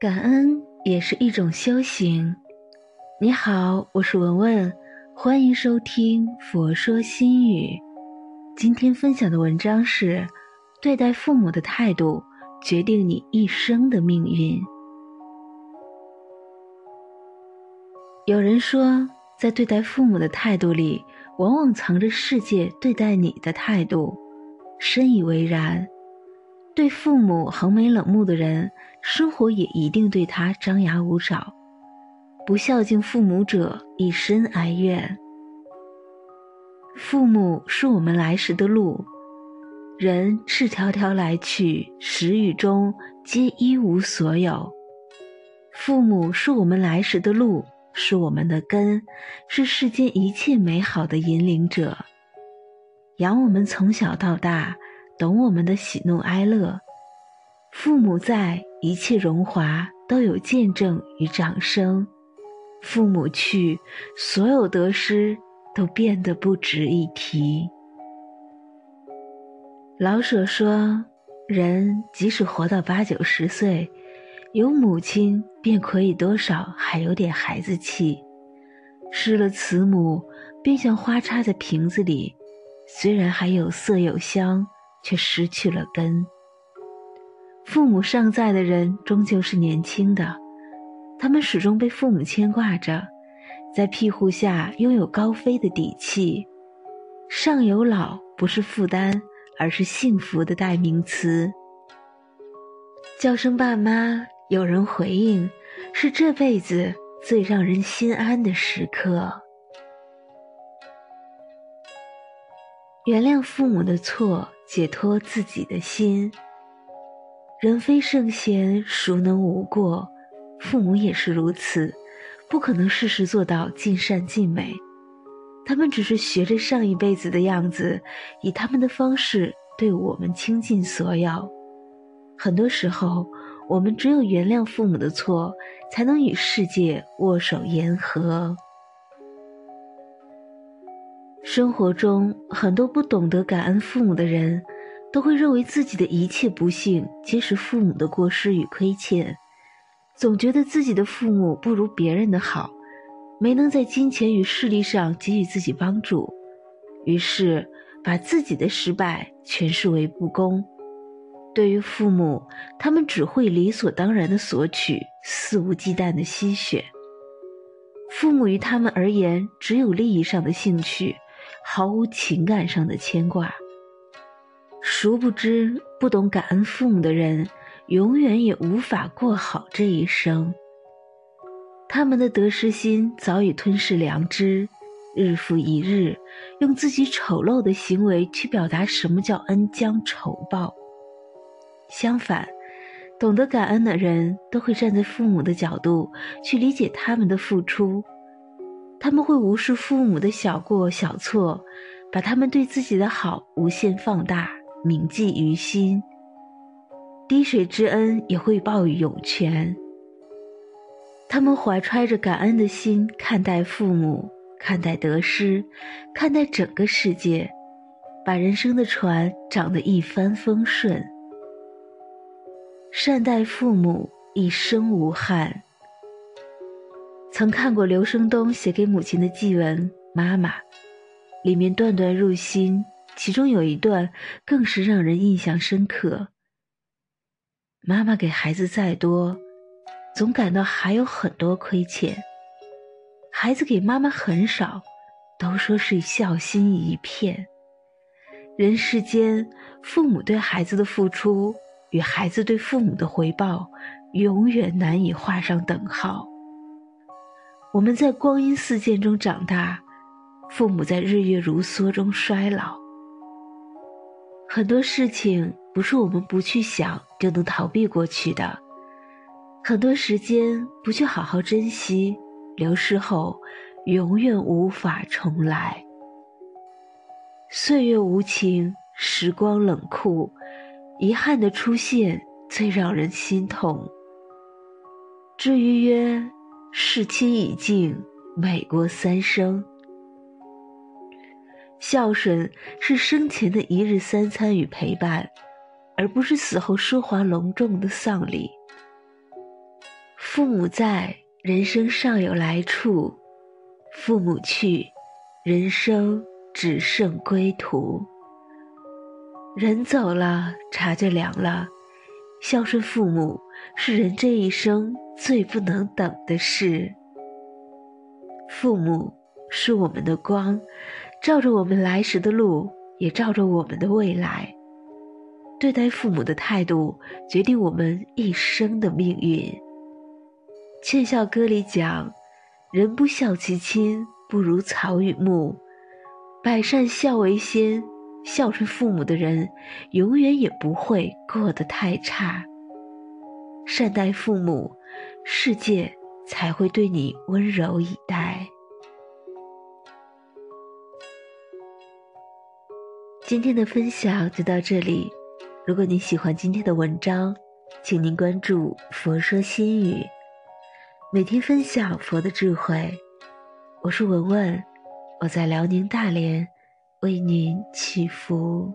感恩也是一种修行。你好，我是文文，欢迎收听《佛说心语》。今天分享的文章是：对待父母的态度决定你一生的命运。有人说，在对待父母的态度里，往往藏着世界对待你的态度。深以为然。对父母横眉冷目的人，生活也一定对他张牙舞爪。不孝敬父母者，一生哀怨。父母是我们来时的路，人赤条条来去，时雨中皆一无所有。父母是我们来时的路，是我们的根，是世间一切美好的引领者，养我们从小到大。懂我们的喜怒哀乐，父母在，一切荣华都有见证与掌声；父母去，所有得失都变得不值一提。老舍说：“人即使活到八九十岁，有母亲便可以多少还有点孩子气；失了慈母，便像花插在瓶子里，虽然还有色有香。”却失去了根。父母尚在的人终究是年轻的，他们始终被父母牵挂着，在庇护下拥有高飞的底气。上有老不是负担，而是幸福的代名词。叫声爸妈，有人回应，是这辈子最让人心安的时刻。原谅父母的错。解脱自己的心。人非圣贤，孰能无过？父母也是如此，不可能事事做到尽善尽美。他们只是学着上一辈子的样子，以他们的方式对我们倾尽所有。很多时候，我们只有原谅父母的错，才能与世界握手言和。生活中，很多不懂得感恩父母的人，都会认为自己的一切不幸皆是父母的过失与亏欠，总觉得自己的父母不如别人的好，没能在金钱与势力上给予自己帮助，于是把自己的失败诠释为不公。对于父母，他们只会理所当然的索取，肆无忌惮的吸血。父母于他们而言，只有利益上的兴趣。毫无情感上的牵挂。殊不知，不懂感恩父母的人，永远也无法过好这一生。他们的得失心早已吞噬良知，日复一日，用自己丑陋的行为去表达什么叫恩将仇报。相反，懂得感恩的人，都会站在父母的角度去理解他们的付出。他们会无视父母的小过小错，把他们对自己的好无限放大，铭记于心。滴水之恩也会报以涌泉。他们怀揣着感恩的心看待父母，看待得失，看待整个世界，把人生的船长得一帆风顺。善待父母，一生无憾。曾看过刘声东写给母亲的祭文《妈妈》，里面段段入心，其中有一段更是让人印象深刻。妈妈给孩子再多，总感到还有很多亏欠；孩子给妈妈很少，都说是孝心一片。人世间，父母对孩子的付出与孩子对父母的回报，永远难以画上等号。我们在光阴似箭中长大，父母在日月如梭中衰老。很多事情不是我们不去想就能逃避过去的，很多时间不去好好珍惜，流逝后永远无法重来。岁月无情，时光冷酷，遗憾的出现最让人心痛。至于曰。事亲已尽，美过三生。孝顺是生前的一日三餐与陪伴，而不是死后奢华隆重的丧礼。父母在，人生尚有来处；父母去，人生只剩归途。人走了，茶就凉了。孝顺父母是人这一生最不能等的事。父母是我们的光，照着我们来时的路，也照着我们的未来。对待父母的态度，决定我们一生的命运。《劝孝歌》里讲：“人不孝其亲，不如草与木。百善孝为先，孝顺父母的人，永远也不会过得太差。善待父母，世界才会对你温柔以待。”今天的分享就到这里。如果你喜欢今天的文章，请您关注“佛说心语”。每天分享佛的智慧，我是文文，我在辽宁大连为您祈福。